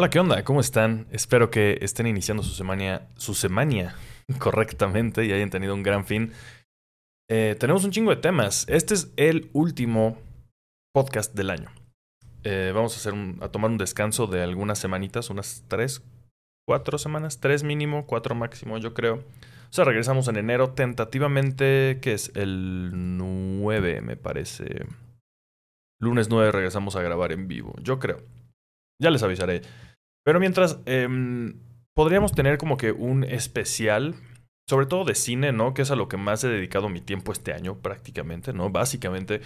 Hola, ¿qué onda? ¿Cómo están? Espero que estén iniciando su semana, su semana correctamente y hayan tenido un gran fin. Eh, tenemos un chingo de temas. Este es el último podcast del año. Eh, vamos a, hacer a tomar un descanso de algunas semanitas, unas tres, cuatro semanas, tres mínimo, cuatro máximo, yo creo. O sea, regresamos en enero, tentativamente, que es el 9, me parece. Lunes 9 regresamos a grabar en vivo, yo creo. Ya les avisaré. Pero mientras, eh, podríamos tener como que un especial, sobre todo de cine, ¿no? Que es a lo que más he dedicado mi tiempo este año, prácticamente, ¿no? Básicamente,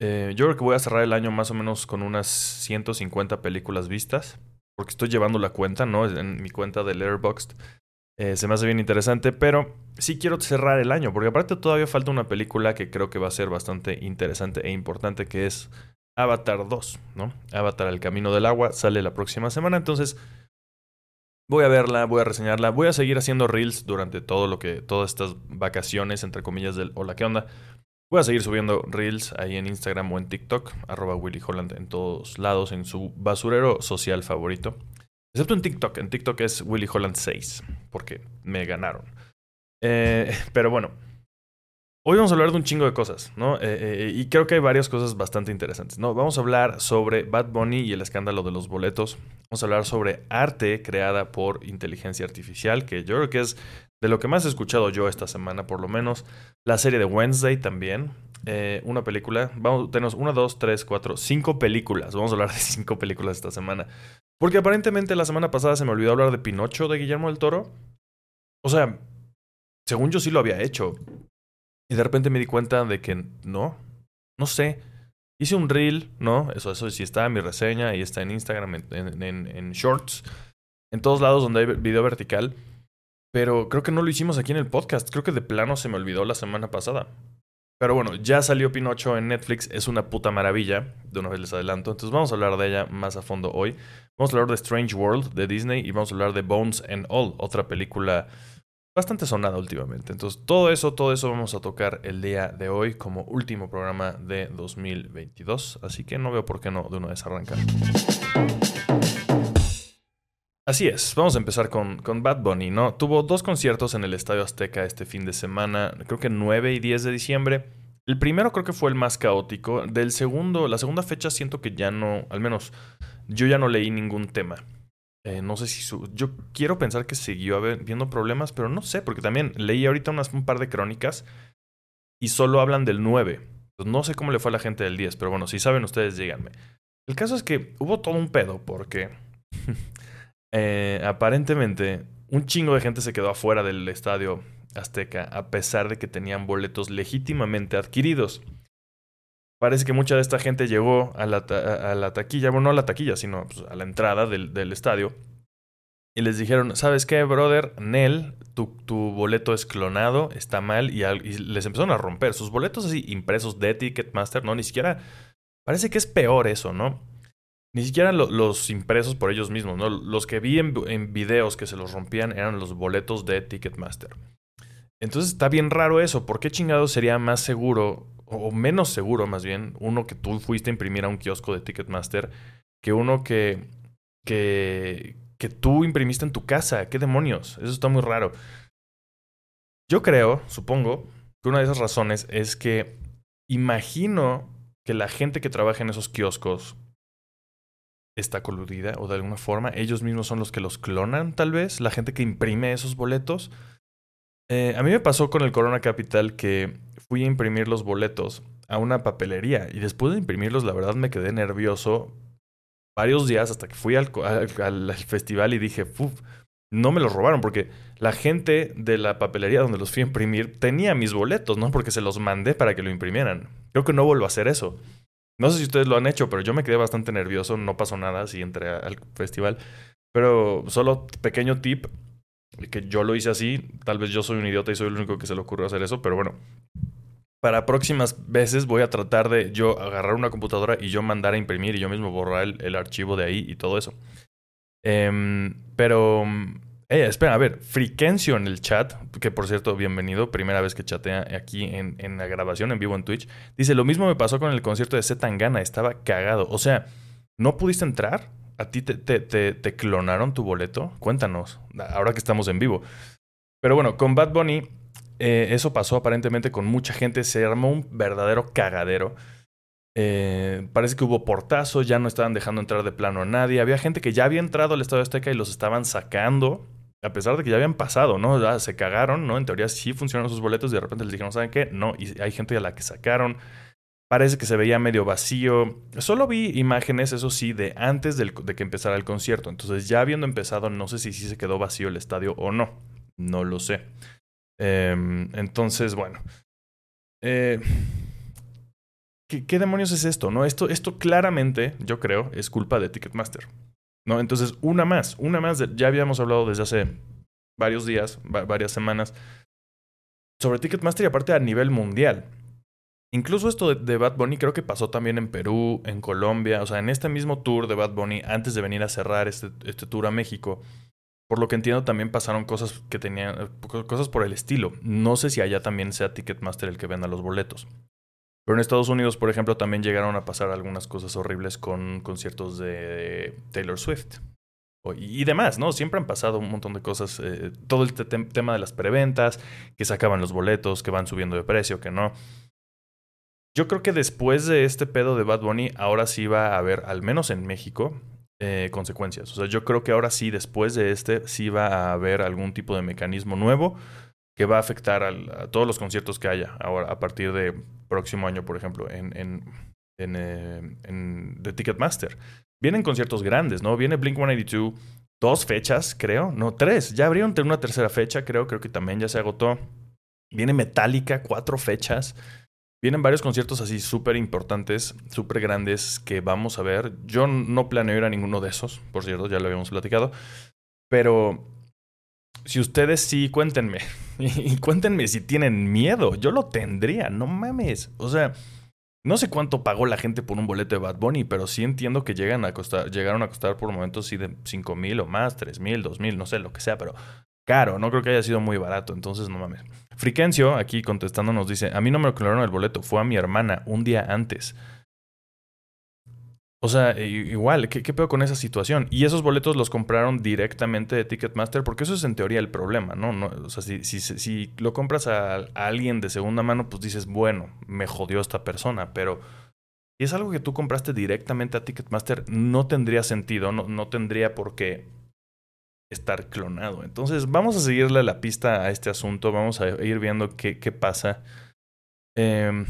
eh, yo creo que voy a cerrar el año más o menos con unas 150 películas vistas, porque estoy llevando la cuenta, ¿no? En mi cuenta de Letterboxd. Eh, se me hace bien interesante, pero sí quiero cerrar el año, porque aparte todavía falta una película que creo que va a ser bastante interesante e importante, que es Avatar 2, ¿no? Avatar El Camino del Agua sale la próxima semana, entonces voy a verla, voy a reseñarla, voy a seguir haciendo reels durante todo lo que, todas estas vacaciones, entre comillas, del Hola, ¿qué onda? Voy a seguir subiendo reels ahí en Instagram o en TikTok, arroba Willy Holland en todos lados, en su basurero social favorito. Excepto en TikTok, en TikTok es Willy Holland 6, porque me ganaron. Eh, pero bueno, Hoy vamos a hablar de un chingo de cosas, ¿no? Eh, eh, y creo que hay varias cosas bastante interesantes, ¿no? Vamos a hablar sobre Bad Bunny y el escándalo de los boletos. Vamos a hablar sobre arte creada por inteligencia artificial, que yo creo que es de lo que más he escuchado yo esta semana, por lo menos. La serie de Wednesday también. Eh, una película. Vamos, tenemos una, dos, tres, cuatro, cinco películas. Vamos a hablar de cinco películas esta semana. Porque aparentemente la semana pasada se me olvidó hablar de Pinocho de Guillermo del Toro. O sea, según yo sí lo había hecho. Y de repente me di cuenta de que no, no sé. Hice un reel, ¿no? Eso, eso sí está en mi reseña y está en Instagram, en, en, Shorts, en todos lados donde hay video vertical. Pero creo que no lo hicimos aquí en el podcast. Creo que de plano se me olvidó la semana pasada. Pero bueno, ya salió Pinocho en Netflix. Es una puta maravilla. De una vez les adelanto. Entonces vamos a hablar de ella más a fondo hoy. Vamos a hablar de Strange World de Disney y vamos a hablar de Bones and All, otra película bastante sonada últimamente. Entonces, todo eso, todo eso vamos a tocar el día de hoy como último programa de 2022. Así que no veo por qué no de una vez arrancar. Así es, vamos a empezar con, con, Bad Bunny, ¿no? Tuvo dos conciertos en el Estadio Azteca este fin de semana, creo que 9 y 10 de diciembre. El primero creo que fue el más caótico. Del segundo, la segunda fecha siento que ya no, al menos yo ya no leí ningún tema. Eh, no sé si su, yo quiero pensar que siguió habiendo problemas, pero no sé, porque también leí ahorita un par de crónicas y solo hablan del 9. no sé cómo le fue a la gente del 10, pero bueno, si saben ustedes, díganme. El caso es que hubo todo un pedo porque eh, aparentemente un chingo de gente se quedó afuera del estadio Azteca a pesar de que tenían boletos legítimamente adquiridos. Parece que mucha de esta gente llegó a la, a, la taquilla, bueno, no a la taquilla, sino pues, a la entrada del, del, estadio. Y les dijeron, ¿sabes qué, brother? Nel, tu, tu boleto es clonado, está mal. Y, les empezaron a romper sus boletos así impresos de Ticketmaster, ¿no? Ni siquiera... Parece que es peor eso, ¿no? Ni siquiera lo, los impresos por ellos mismos, ¿no? Los que vi en, en videos que se los rompían eran los boletos de Ticketmaster. Entonces está bien raro eso. ¿Por qué chingado sería más seguro o menos seguro más bien, uno que tú fuiste a imprimir a un kiosco de Ticketmaster, que uno que, que, que tú imprimiste en tu casa. ¿Qué demonios? Eso está muy raro. Yo creo, supongo, que una de esas razones es que imagino que la gente que trabaja en esos kioscos está coludida o de alguna forma ellos mismos son los que los clonan, tal vez, la gente que imprime esos boletos. Eh, a mí me pasó con el Corona Capital que fui a imprimir los boletos a una papelería y después de imprimirlos, la verdad me quedé nervioso varios días hasta que fui al, al, festival y dije, Uf, no me los robaron porque la gente de la papelería donde los fui a imprimir tenía mis boletos, ¿no? Porque se los mandé para que lo imprimieran. Creo que no vuelvo a hacer eso. No sé si ustedes lo han hecho, pero yo me quedé bastante nervioso, no pasó nada si entré al festival. Pero solo pequeño tip, que yo lo hice así, tal vez yo soy un idiota y soy el único que se le ocurrió hacer eso, pero bueno, para próximas veces voy a tratar de yo agarrar una computadora y yo mandar a imprimir y yo mismo borrar el, archivo de ahí y todo eso. Eh, pero, eh, espera, a ver, Friquencio en el chat, que por cierto, bienvenido, primera vez que chatea aquí en, la grabación en vivo en Twitch, dice, lo mismo me pasó con el concierto de Z Tangana, estaba cagado. O sea, ¿no pudiste entrar? ¿A ti te, clonaron tu boleto? Cuéntanos, ahora que estamos en vivo. Pero bueno, con Bad Bunny, eh, eso pasó aparentemente con mucha gente. Se armó un verdadero cagadero. Eh, parece que hubo portazos, ya no estaban dejando entrar de plano a nadie. Había gente que ya había entrado al Estadio Azteca y los estaban sacando, a pesar de que ya habían pasado, ¿no? Ya se cagaron, ¿no? En teoría sí funcionaron sus boletos y de repente les dijeron, ¿saben qué? No, y hay gente a la que sacaron. Parece que se veía medio vacío. Solo vi imágenes, eso sí, de antes de que empezara el concierto. Entonces, ya habiendo empezado, no sé si sí se quedó vacío el estadio o no. No lo sé. Em, entonces, bueno. Eh, ¿qué, demonios es esto? ¿No? Esto, esto claramente, yo creo, es culpa de Ticketmaster. ¿No? Entonces, una más, una más. ya habíamos hablado desde hace varios días, varias semanas, sobre Ticketmaster y aparte a nivel mundial. Incluso esto de, Bad Bunny creo que pasó también en Perú, en Colombia, o sea, en este mismo tour de Bad Bunny, antes de venir a cerrar este, este tour a México, por lo que entiendo también pasaron cosas que tenían, cosas por el estilo. No sé si allá también sea Ticketmaster el que venda los boletos. Pero en Estados Unidos, por ejemplo, también llegaron a pasar algunas cosas horribles con conciertos de Taylor Swift. Y demás, ¿no? Siempre han pasado un montón de cosas. Eh, todo el tema de las preventas, que se acaban los boletos, que van subiendo de precio, que no. Yo creo que después de este pedo de Bad Bunny, ahora sí va a haber, al menos en México, eh, consecuencias. O sea, yo creo que ahora sí, después de este, sí va a haber algún tipo de mecanismo nuevo que va a afectar a todos los conciertos que haya ahora, a partir de próximo año, por ejemplo, en, en, en, eh, Ticketmaster. Vienen conciertos grandes, ¿no? Viene Blink 182, dos fechas, creo, no, tres. Ya abrieron una tercera fecha, creo, creo que también ya se agotó. Viene Metallica, cuatro fechas. Vienen varios conciertos así súper importantes, súper grandes que vamos a ver. Yo no planeo ir a ninguno de esos, por cierto, ya lo habíamos platicado. Pero si ustedes sí, cuéntenme. Y cuéntenme si tienen miedo. Yo lo tendría, no mames. O sea, no sé cuánto pagó la gente por un boleto de Bad Bunny, pero sí entiendo que llegan a costar, llegaron a costar por momentos sí de 5 mil o más, 3 mil, 2 mil, no sé, lo que sea, pero caro. No creo que haya sido muy barato, entontones no mames. Friquencio, aquí contestando, nos dice: A mí no me lo clonaron el boleto, fue a mi hermana un día antes. O sea, igual, ¿qué, ¿qué pedo con esa situación? Y esos boletos los compraron directamente de Ticketmaster, porque eso es en teoría el problema, ¿no? no o sea, si, si, si lo compras a, alguien de segunda mano, pues dices, bueno, me jodió esta persona, pero si es algo que tú compraste directamente a Ticketmaster, no tendría sentido, no, no tendría por qué estar clonado. Entonces, vamos a seguirle la pista a este asunto, vamos a ir viendo qué, qué pasa. Eh,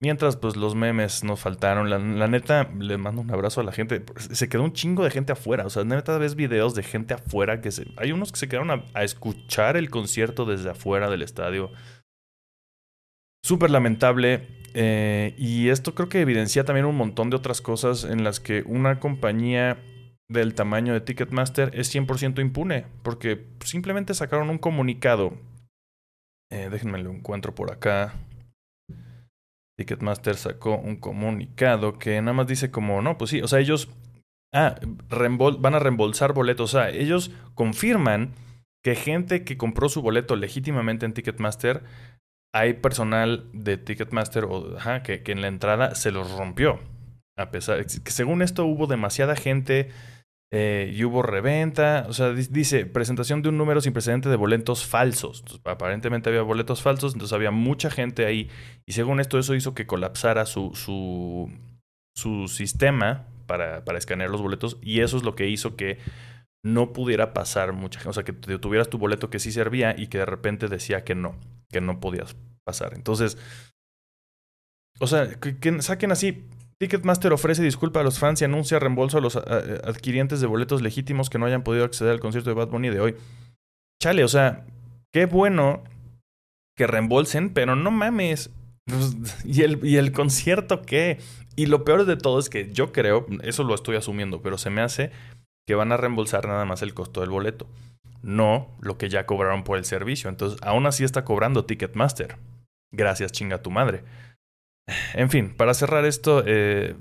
Mientras, pues los memes nos faltaron. La, neta, le mando un abrazo a la gente. Se quedó un chingo de gente afuera. O sea, neta, ves videos de gente afuera que se. Hay unos que se quedaron a, escuchar el concierto desde afuera del estadio. Súper lamentable. Eh, y esto creo que evidencia también un montón de otras cosas en las que una compañía del tamaño de Ticketmaster es 100% impune. Porque simplemente sacaron un comunicado. Eh, déjenme lo encuentro por acá. Ticketmaster sacó un comunicado que nada más dice como, no, pues sí, o sea, ellos ah, van a reembolsar boletos, o sea, ellos confirman que gente que compró su boleto legítimamente en Ticketmaster, hay personal de Ticketmaster o, ajá, que, que en la entrada se los rompió. A pesar que según esto hubo demasiada gente eh, y hubo reventa, o sea, dice presentación de un número sin precedente de boletos falsos. aparentemente había boletos falsos, entonces había mucha gente ahí. Y según esto, eso hizo que colapsara su, su, sistema para, para escanear los boletos. Y eso es lo que hizo que no pudiera pasar mucha gente. O sea, que tuvieras tu boleto que sí servía y que de repente decía que no, que no podías pasar. Entonces, o sea, que saquen así Ticketmaster ofrece disculpa a los fans y anuncia reembolso a los adquirientes de boletos legítimos que no hayan podido acceder al concierto de Bad Bunny de hoy. Chale, o sea, qué bueno que reembolsen, pero no mames. Pues, ¿Y el, ¿Y el concierto qué? Y lo peor de todo es que yo creo, eso lo estoy asumiendo, pero se me hace que van a reembolsar nada más el costo del boleto, no lo que ya cobraron por el servicio. Entonces, aún así está cobrando Ticketmaster. Gracias, chinga tu madre. En fin, para cerrar esto, eh,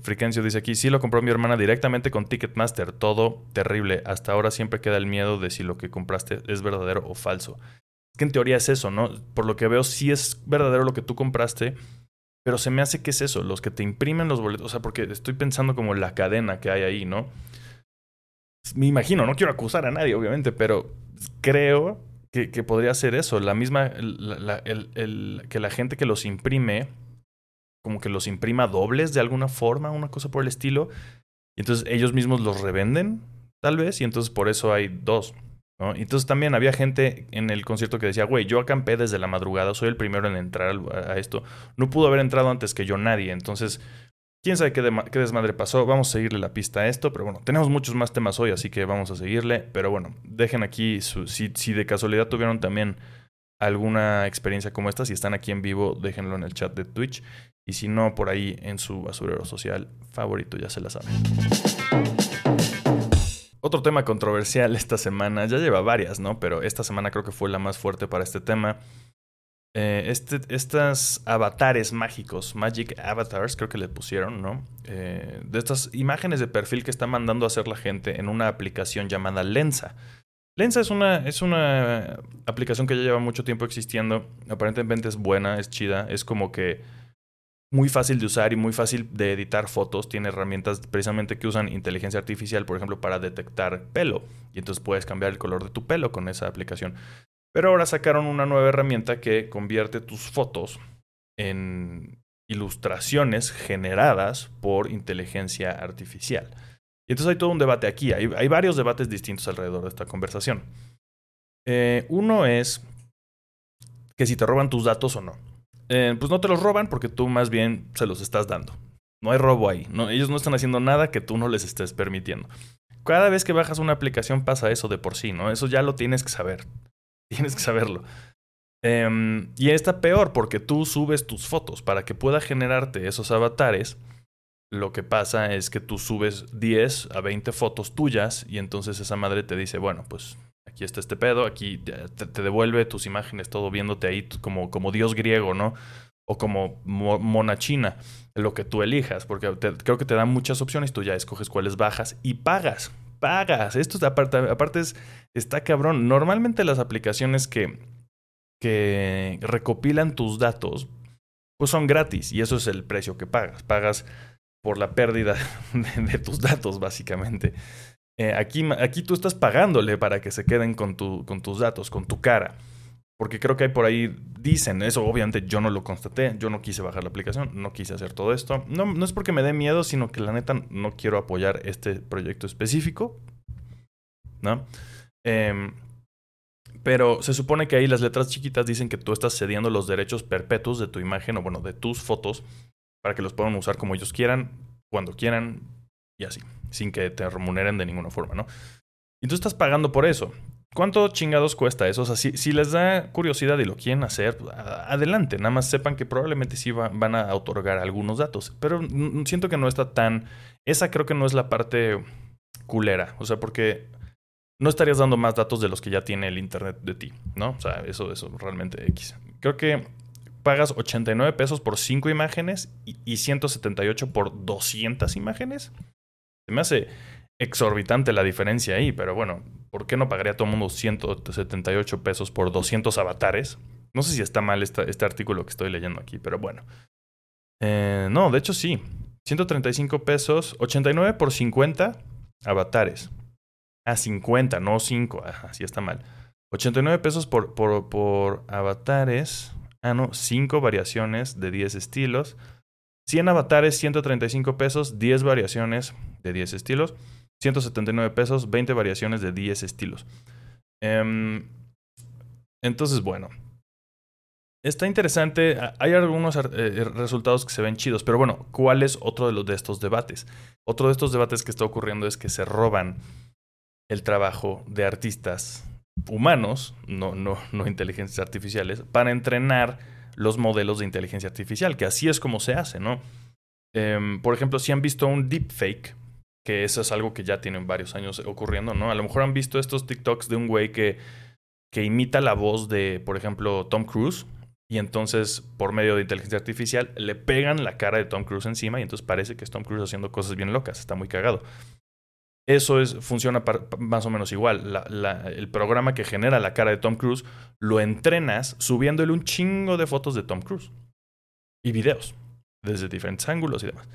dice aquí, sí lo compró mi hermana directamente con Ticketmaster, todo terrible. Hasta ahora siempre queda el miedo de si lo que compraste es verdadero o falso. Es que en teoría es eso, ¿no? Por lo que veo, sí es verdadero lo que tú compraste, pero se me hace que es eso, los que te imprimen los boletos, o sea, porque estoy pensando como la cadena que hay ahí, ¿no? me imagino, no quiero acusar a nadie, obviamente, pero creo que, podría ser eso. La misma, que la gente que los imprime, como que los imprima dobles de alguna forma, una cosa por el estilo. Y entonces ellos mismos los revenden, tal vez, y entonces por eso hay dos. Entonces también había gente en el concierto que decía, güey, yo acampé desde la madrugada, soy el primero en entrar a esto. No pudo haber entrado antes que yo nadie. Entonces, quién sabe qué, desmadre pasó. Vamos a seguirle la pista a esto, pero bueno, tenemos muchos más temas hoy, así que vamos a seguirle. Pero bueno, dejen aquí si de casualidad tuvieron también alguna experiencia como esta, si están aquí en vivo, déjenlo en el chat de Twitch. Y si no, por ahí en su basurero social favorito, ya se la saben. Otro tema controversial esta semana, ya lleva varias, ¿no? Pero esta semana creo que fue la más fuerte para este tema. Eh, este, estas avatares mágicos, Magic Avatars, creo que le pusieron, ¿no? Eh, de estas imágenes de perfil que está mandando a hacer la gente en una aplicación llamada Lensa. Lensa es una, es una aplicación que ya lleva mucho tiempo existiendo. Aparentemente es buena, es chida. Es como que muy fácil de usar y muy fácil de editar fotos. Tiene herramientas precisamente que usan inteligencia artificial, por ejemplo, para detectar pelo. Y entonces puedes cambiar el color de tu pelo con esa aplicación. Pero ahora sacaron una nueva herramienta que convierte tus fotos en ilustraciones generadas por inteligencia artificial. Y entonces hay todo un debate aquí. Hay, varios debates distintos alrededor de esta conversación. Eh, uno es que si te roban tus datos o no. Eh, pues no te los roban porque tú más bien se los estás dando. No hay robo ahí. No, ellos no están haciendo nada que tú no les estés permitiendo. Cada vez que bajas una aplicación pasa eso de por sí, ¿no? Eso ya lo tienes que saber. Tienes que saberlo. Em, y está peor porque tú subes tus fotos para que pueda generarte esos avatares. Lo que pasa es que tú subes 10 a 20 fotos tuyas y entonces esa madre te dice, bueno, pues aquí está este pedo, aquí te, devuelve tus imágenes, todo viéndote ahí como, como dios griego, ¿no? O como mona china, lo que tú elijas, porque creo que te dan muchas opciones, tú ya escoges cuáles bajas y pagas pagas. Esto aparte, aparte es, está cabrón. Normalmente las aplicaciones que, que recopilan tus datos, pues son gratis y eso es el precio que pagas. Pagas por la pérdida de, tus datos, básicamente. Eh, aquí, aquí tú estás pagándole para que se queden con, tu, con tus datos, con tu cara. Porque creo que hay por ahí, dicen, eso obviamente yo no lo constaté, yo no quise bajar la aplicación, no quise hacer todo esto. No, no es porque me dé miedo, sino que la neta no quiero apoyar este proyecto específico. ¿No? Em, pero se supone que ahí las letras chiquitas dicen que tú estás cediendo los derechos perpetuos de tu imagen o bueno, de tus fotos para que los puedan usar como ellos quieran, cuando quieran y así, sin que te remuneren de ninguna forma, ¿no? Y tú estás pagando por eso. ¿Cuánto chingados cuesta eso? O sea, si, les da curiosidad y lo quieren hacer, pues, adelante. Nada más sepan que probablemente sí van a otorgar algunos datos. Pero siento que no está tan... Esa creo que no es la parte culera. O sea, porque no estarías dando más datos de los que ya tiene el Internet de ti, ¿no? O sea, eso, eso realmente X. Creo que pagas 89 pesos por 5 imágenes y 178 por 200 imágenes. Me hace exorbitante la diferencia ahí, pero bueno, ¿por qué no pagaría todo el mundo 178 pesos por 200 avatares? No sé si está mal este artículo que estoy leyendo aquí, pero bueno. Eh, no, de hecho sí. 135 pesos, 89 por 50 avatares. Ah, 50, no 5. Así está mal. 89 pesos por, por, por avatares. Ah, no, 5 variaciones de 10 estilos. 100 avatares, 135 pesos, 10 variaciones de 10 estilos. 179 pesos, 20 variaciones de 10 estilos. Em, entonces, bueno. Está interesante. Hay algunos eh, resultados que se ven chidos, pero bueno, ¿cuál es otro de los de estos debates? Otro de estos debates que está ocurriendo es que se roban el trabajo de artistas humanos, no, no, no inteligencias artificiales, para entrenar los modelos de inteligencia artificial, que así es como se hace, ¿no? Em, por ejemplo, si han visto un deepfake, que eso es algo que ya tienen varios años ocurriendo, ¿no? A lo mejor han visto estos TikToks de un güey que, que imita la voz de, por ejemplo, Tom Cruise. Y entonces, por medio de inteligencia artificial, le pegan la cara de Tom Cruise encima y entonces parece que es Tom Cruise haciendo cosas bien locas. Está muy cagado. Eso es, funciona más o menos igual. el programa que genera la cara de Tom Cruise lo entrenas subiéndole un chingo de fotos de Tom Cruise y videos desde diferentes ángulos y demás.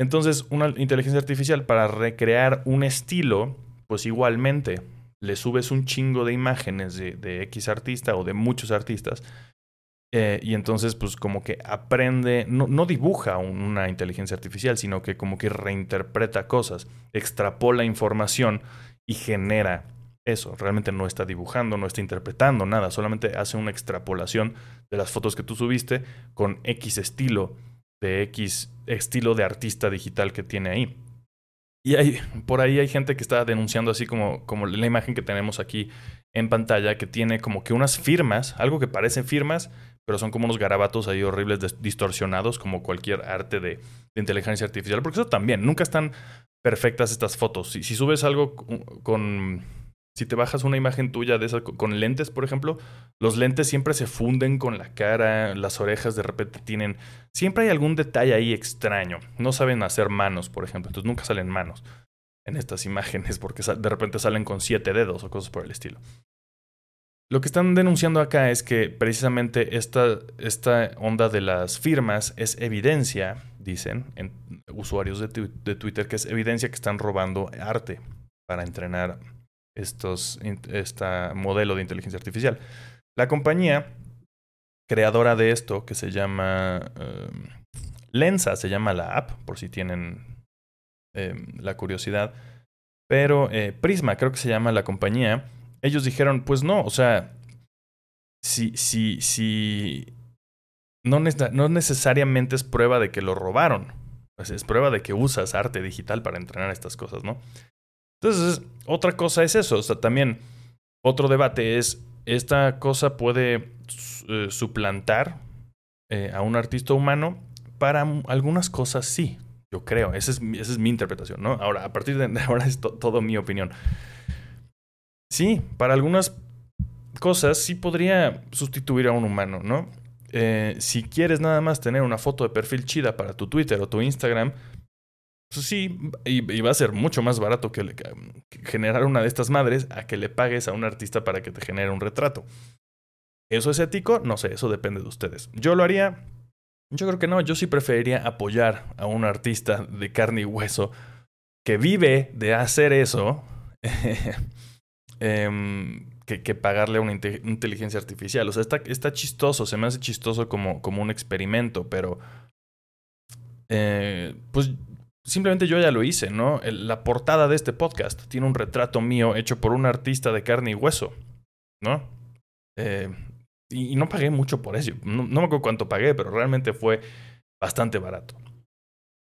Entonces, una inteligencia artificial para recrear un estilo pues igualmente le subes un chingo de imágenes de, de X artista o de muchos artistas eh, y entonces, pues como que aprende, no, no dibuja una inteligencia artificial, sino que como que reinterpreta cosas, extrapola información y genera eso. Realmente no está dibujando, no está interpretando nada, solamente hace una extrapolación de las fotos que tú subiste con X estilo, de X estilo de artista digital que tiene ahí. Y hay, por ahí hay gente que está denunciando así como, como la imagen que tenemos aquí en pantalla, que tiene como que unas firmas, algo que parecen firmas, pero son como unos garabatos ahí horribles, distorsionados, como cualquier arte de, inteligencia artificial. Porque eso también, nunca están perfectas estas fotos. Si, subes algo con, Si te bajas una imagen tuya de esa con lentes, por ejemplo, los lentes siempre se funden con la cara, las orejas de repente tienen. Siempre hay algún detalle ahí extraño. No saben hacer manos, por ejemplo. Entonces nunca salen manos en estas imágenes porque de repente salen con siete dedos o cosas por el estilo. Lo que están denunciando acá es que precisamente esta, esta onda de las firmas es evidencia, dicen en usuarios de, Twitter, que es evidencia que están robando arte para entrenar estos, este modelo de inteligencia artificial. La compañía creadora de esto, que se llama em, Lensa, se llama la app, por si tienen em, la curiosidad, pero eh, Prisma creo que se llama la compañía, ellos dijeron, pues no, o sea, si, si, si no, necesariamente es prueba de que lo robaron, pues es prueba de que usas arte digital para entrenar estas cosas, ¿no? Entonces, otra cosa es eso, o sea, también otro debate es, ¿esta cosa puede eh, suplantar eh, a un artista humano? Para algunas cosas sí, yo creo, esa es, esa es mi interpretación, ¿no? Ahora, a partir de ahora es todo mi opinión. Sí, para algunas cosas sí podría sustituir a un humano, ¿no? Eh, si quieres nada más tener una foto de perfil chida para tu Twitter o tu Instagram, pues sí, y, va a ser mucho más barato que, generar una de estas madres a que le pagues a un artista para que te genere un retrato. ¿Eso es ético? No sé, eso depende de ustedes. ¿Yo lo haría? Yo creo que no, yo sí preferiría apoyar a un artista de carne y hueso que vive de hacer eso Em, que, pagarle a una inteligencia artificial. O sea, está, está chistoso, se me hace chistoso como, como un experimento, pero eh, pues simplemente yo ya lo hice, ¿no? la portada de este podcast tiene un retrato mío hecho por un artista de carne y hueso, ¿no? Eh, y, no pagué mucho por eso. No, no, me acuerdo cuánto pagué, pero realmente fue bastante barato.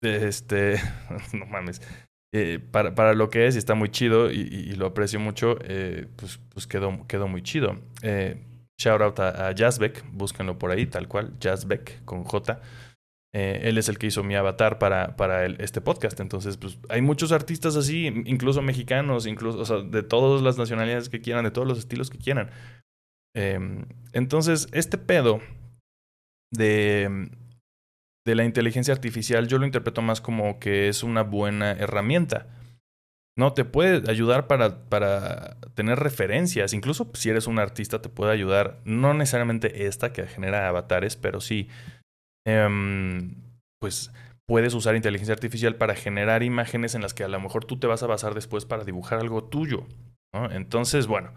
Este, no mames. Eh, para, para, lo que es y está muy chido y, lo aprecio mucho, eh, pues, pues quedó, quedó muy chido. Eh, shout out a, a Jazzbeck, búsquenlo por ahí, tal cual, Jazzbeck con J. él es el que hizo mi avatar para, para este podcast. Entonces, pues hay muchos artistas así, incluso mexicanos, incluso, o sea, de todas las nacionalidades que quieran, de todos los estilos que quieran. Em, entonces, este pedo de de la inteligencia artificial yo lo interpreto más como que es una buena herramienta. No, te puede ayudar para, para tener referencias. Incluso si eres un artista, te puede ayudar. No necesariamente esta que genera avatares, pero sí. Em, pues puedes usar inteligencia artificial para generar imágenes en las que a lo mejor tú te vas a basar después para dibujar algo tuyo. Entonces, bueno,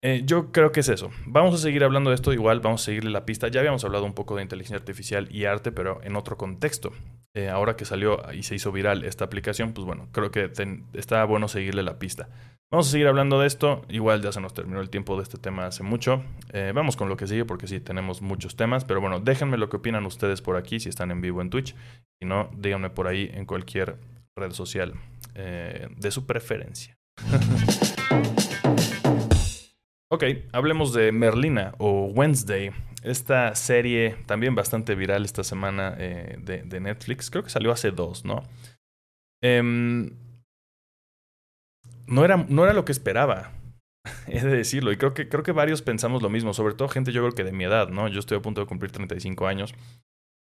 eh, yo creo que es eso. Vamos a seguir hablando de esto igual, vamos a seguirle la pista. Ya habíamos hablado un poco de inteligencia artificial y arte, pero en otro contexto. Eh, ahora que salió y se hizo viral esta aplicación, pues bueno, creo que está bueno seguirle la pista. Vamos a seguir hablando de esto. Igual ya se nos terminó el tiempo de este tema hace mucho. Eh, vamos con lo que sigue porque sí, tenemos muchos temas. Pero bueno, déjenme lo que opinan ustedes por aquí si están en vivo en Twitch. Si no, díganme por ahí en cualquier red social de su preferencia. Ok, hablemos de Merlina o Wednesday, esta serie también bastante viral esta semana eh, de, Netflix. Creo que salió hace dos, ¿no? Em, no, era, no era lo que esperaba, he de decirlo. Y creo que, creo que varios pensamos lo mismo, sobre todo gente yo creo que de mi edad, ¿no? Yo estoy a punto de cumplir 35 años.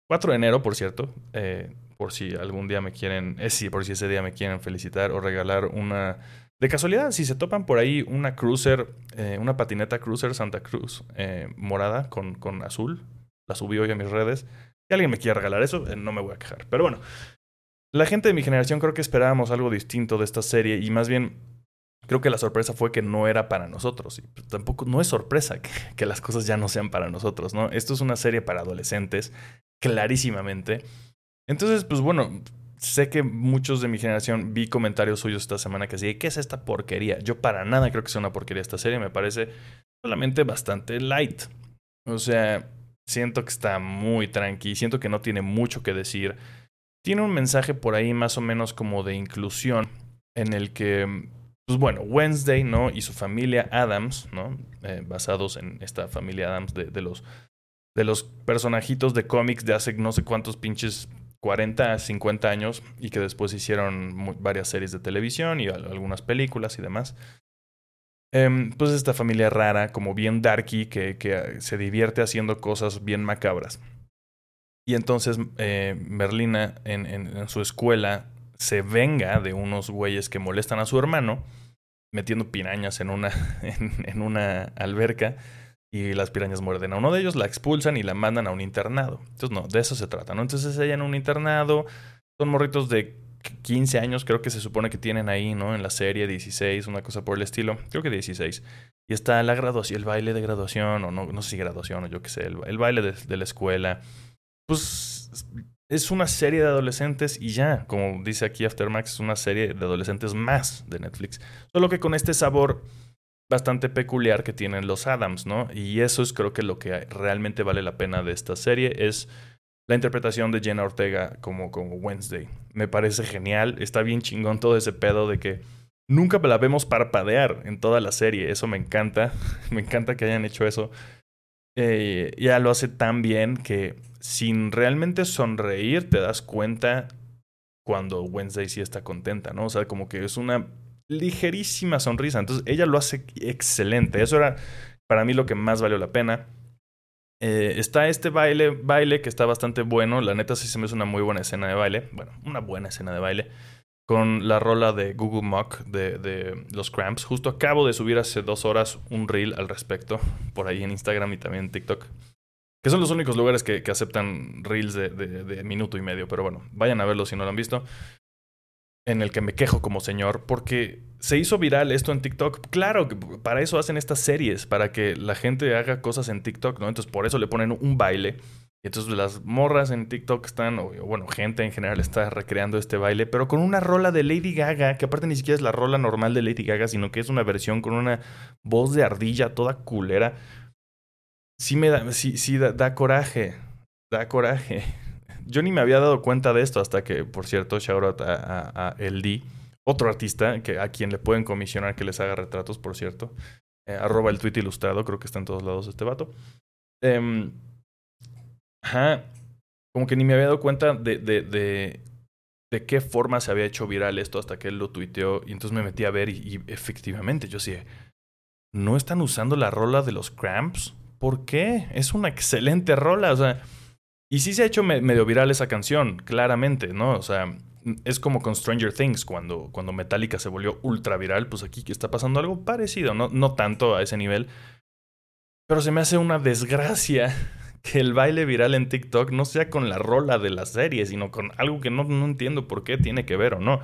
4 de enero, por cierto, eh, por si algún día me quieren, eh, sí, por si ese día me quieren felicitar o regalar una de casualidad, si se topan por ahí una cruiser, eh, una patineta cruiser Santa Cruz eh, morada con, con azul, la subí hoy a mis redes. Si alguien me quiere regalar eso, eh, no me voy a quejar. Pero bueno, La gente de mi generación creo que esperábamos algo distinto de esta serie y más bien creo que la sorpresa fue que no era para nosotros. Y pues, tampoco no es sorpresa que, que, las cosas ya no sean para nosotros, ¿no? Esto es una serie para adolescentes, clarísimamente. Entonces, pues bueno, sé que muchos de mi generación vi comentarios suyos esta semana que decían, ¿qué es esta porquería? Yo para nada creo que sea una porquería esta serie, me parece solamente bastante light. O sea, siento que está muy tranqui, siento que no tiene mucho que decir. Tiene un mensaje por ahí más o menos como de inclusión en el que, pues bueno, Wednesday, ¿no? Y su familia Adams, ¿no? Eh, basados en esta familia Adams de, de, los, de los personajitos de cómics de hace no sé cuántos pinches 40, 50 años y que después hicieron varias series de televisión y algunas películas y demás. Eh, pues esta familia rara, como bien darky, que, que, se divierte haciendo cosas bien macabras. Y entonces eh, Merlina en, su escuela se venga de unos güeyes que molestan a su hermano, metiendo pirañas en una alberca y las pirañas muerden a uno de ellos, la expulsan y la mandan a un internado. Entonces, no, de eso se trata, ¿no? Entonces ella en un internado, son morritos de 15 años, creo que se supone que tienen ahí, ¿no? En la serie, 16, una cosa por el estilo, creo que 16. Y está la graduación, el baile de graduación, o no, no sé si graduación o yo qué sé, el, baile de, de la escuela. Pues es una serie de adolescentes y ya, como dice aquí Aftermax, es una serie de adolescentes más de Netflix. Solo que con este sabor bastante peculiar que tienen los Adams, ¿no? Y eso es creo que lo que realmente vale la pena de esta serie es la interpretación de Jenna Ortega como, como Wednesday. Me parece genial, está bien chingón todo ese pedo de que nunca la vemos parpadear en toda la serie, eso me encanta, me encanta que hayan hecho eso. Eh, ya lo hace tan bien que sin realmente sonreír te das cuenta cuando Wednesday sí está contenta, ¿no? O sea, como que es una ligerísima sonrisa. Entonces ella lo hace excelente. Eso era para mí lo que más valió la pena. Eh, está este baile, baile que está bastante bueno. La neta sí se me hace una muy buena escena de baile. Bueno, una buena escena de baile. Con la rola de Google Mock de, de los Cramps. Justo acabo de subir hace dos horas un reel al respecto. Por ahí en Instagram y también en TikTok. Que son los únicos lugares que, que aceptan reels de, de, minuto y medio. Pero bueno, vayan a verlo si no lo han visto en el que me quejo como señor, porque se hizo viral esto en TikTok. Claro, para eso hacen estas series, para que la gente haga cosas en TikTok, ¿no? Entonces por eso le ponen un baile. Y entonces las morras en TikTok están, o bueno, gente en general está recreando este baile, pero con una rola de Lady Gaga, que aparte ni siquiera es la rola normal de Lady Gaga, sino que es una versión con una voz de ardilla toda culera. Sí me da, sí, sí da, da coraje, da coraje yo ni me había dado cuenta de esto hasta que, por cierto, shout a, a LD, otro artista que, a quien le pueden comisionar que les haga retratos, por cierto. Eh, arroba el tweet ilustrado, creo que está en todos lados este vato. Eh, ajá, como que ni me había dado cuenta de, de, de, de, qué forma se había hecho viral esto hasta que él lo tuiteó. Y entonces me metí a ver y, y efectivamente yo sí, ¿no están usando la rola de los Cramps? ¿Por qué? Es una excelente rola, o sea y sí se ha hecho medio viral esa canción, claramente, ¿no? O sea, es como con Stranger Things, cuando, cuando Metallica se volvió ultra viral, pues aquí está pasando algo parecido, no, no tanto a ese nivel. Pero se me hace una desgracia que el baile viral en TikTok no sea con la rola de la serie, sino con algo que no, no entiendo por qué tiene que ver o no.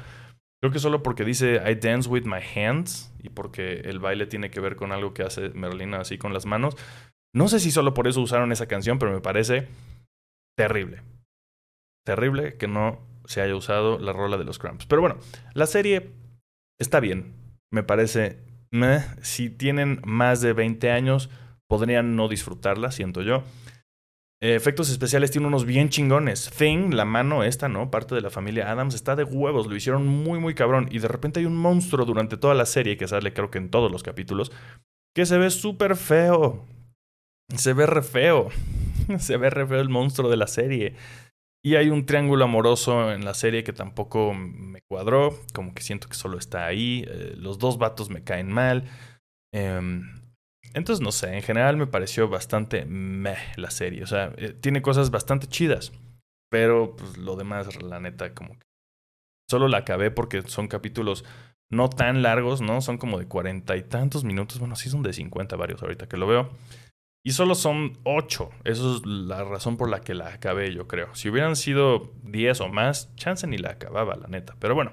Creo que solo porque dice I dance with my hands y porque el baile tiene que ver con algo que hace Merlina así con las manos. No sé si solo por eso usaron esa canción, pero me parece terrible. Terrible que no se haya usado la rola de los Cramps. Pero bueno, la serie está bien. Me parece. Si tienen más de 20 años, podrían no disfrutarla, siento yo. Efectos especiales tiene unos bien chingones. Thing, la mano esta, ¿no? Parte de la familia Adams, está de huevos. Lo hicieron muy, muy cabrón. Y de repente hay un monstruo durante toda la serie, que sale creo que en todos los capítulos, que se ve súper feo. Se ve re feo. Se ve re el monstruo de la serie. Y hay un triángulo amoroso en la serie que tampoco me cuadró. Como que siento que solo está ahí. Eh, los dos vatos me caen mal. Eh, entonces, no sé, en general me pareció bastante meh la serie. O sea, eh, tiene cosas bastante chidas. Pero pues, lo demás, la neta, como que solo la acabé porque son capítulos no tan largos, ¿no? Son como de cuarenta y tantos minutos. Bueno, sí son de cincuenta varios ahorita que lo veo. Y solo son 8. Eso es la razón por la que la acabé, yo creo. Si hubieran sido 10 o más, chance ni la acababa, la neta. Pero bueno,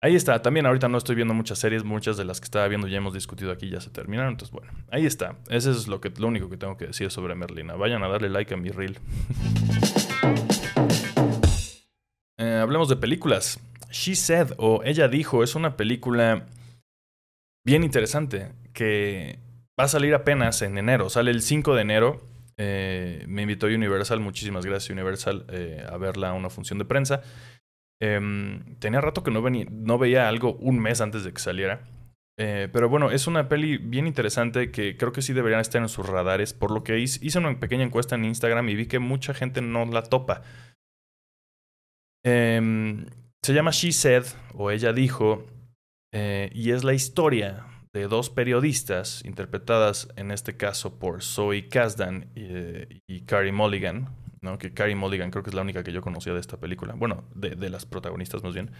ahí está. También ahorita no estoy viendo muchas series. Muchas de las que estaba viendo ya hemos discutido aquí, ya se terminaron. Entonces, bueno, ahí está. Ese es lo, que, lo único que tengo que decir sobre Merlina. Vayan a darle like a mi reel. Eh, hablemos de películas. She Said o Ella Dijo es una película bien interesante que va a salir apenas en enero. Sale el 5 de enero. Eh, me invitó Universal, muchísimas gracias Universal, eh, a verla a una función de prensa. Em, tenía rato que no, venía, no veía algo un mes antes de que saliera. pero bueno, es una peli bien interesante que creo que sí deberían estar en sus radares. Por lo que hice una pequeña encuesta en Instagram y vi que mucha gente no la topa. Em, se llama She Said, o ella dijo, eh, y es la historia de dos periodistas, interpretadas en este caso por Zoe Kasdan y, y Carrie Mulligan, ¿no? que Carrie Mulligan creo que es la única que yo conocía de esta película, bueno, de, las protagonistas más bien.